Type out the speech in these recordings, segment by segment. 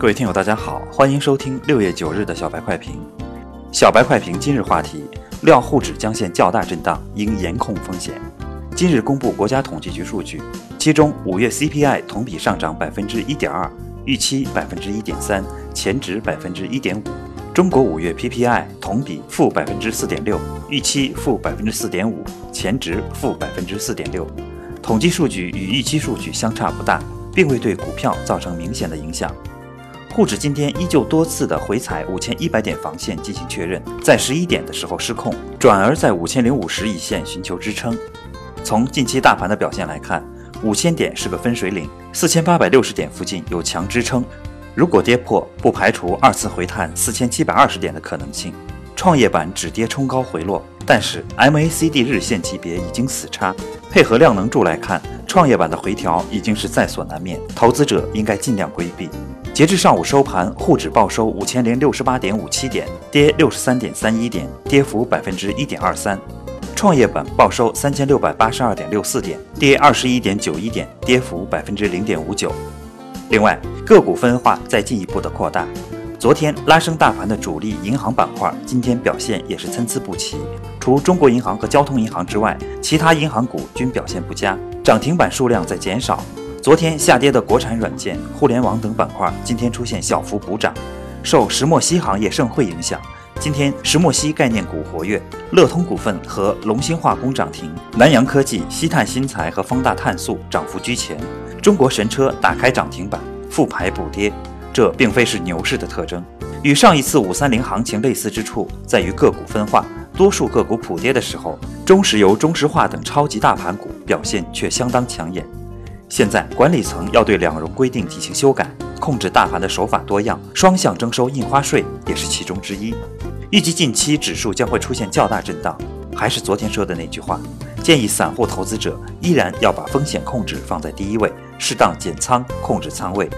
各位听友，大家好，欢迎收听六月九日的小白快评。小白快评今日话题：料沪指将现较大震荡，应严控风险。今日公布国家统计局数据，其中五月 CPI 同比上涨百分之一点二，预期百分之一点三，前值百分之一点五。中国五月 PPI 同比负百分之四点六，预期负百分之四点五，前值负百分之四点六。统计数据与预期数据相差不大，并未对股票造成明显的影响。沪指今天依旧多次的回踩五千一百点防线进行确认，在十一点的时候失控，转而在五千零五十一线寻求支撑。从近期大盘的表现来看，五千点是个分水岭，四千八百六十点附近有强支撑，如果跌破，不排除二次回探四千七百二十点的可能性。创业板止跌冲高回落，但是 MACD 日线级别已经死叉，配合量能柱来看，创业板的回调已经是在所难免，投资者应该尽量规避。截至上午收盘，沪指报收五千零六十八点五七点，跌六十三点三一点，跌幅百分之一点二三；创业板报收三千六百八十二点六四点，跌二十一点九一点，跌幅百分之零点五九。另外，个股分化在进一步的扩大。昨天拉升大盘的主力银行板块，今天表现也是参差不齐。除中国银行和交通银行之外，其他银行股均表现不佳，涨停板数量在减少。昨天下跌的国产软件、互联网等板块，今天出现小幅补涨。受石墨烯行业盛会影响，今天石墨烯概念股活跃，乐通股份和龙兴化工涨停，南洋科技、西碳新材和方大碳素涨幅居前。中国神车打开涨停板，复牌补跌，这并非是牛市的特征。与上一次五三零行情类似之处在于个股分化，多数个股普跌的时候，中石油、中石化等超级大盘股表现却相当抢眼。现在管理层要对两融规定进行修改，控制大盘的手法多样，双向征收印花税也是其中之一。预计近期指数将会出现较大震荡。还是昨天说的那句话，建议散户投资者依然要把风险控制放在第一位，适当减仓，控制仓位。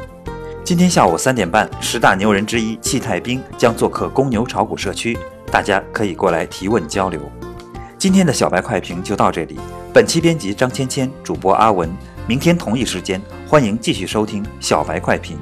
今天下午三点半，十大牛人之一戚太兵将做客公牛炒股社区，大家可以过来提问交流。今天的小白快评就到这里，本期编辑张芊芊，主播阿文。明天同一时间，欢迎继续收听小白快评。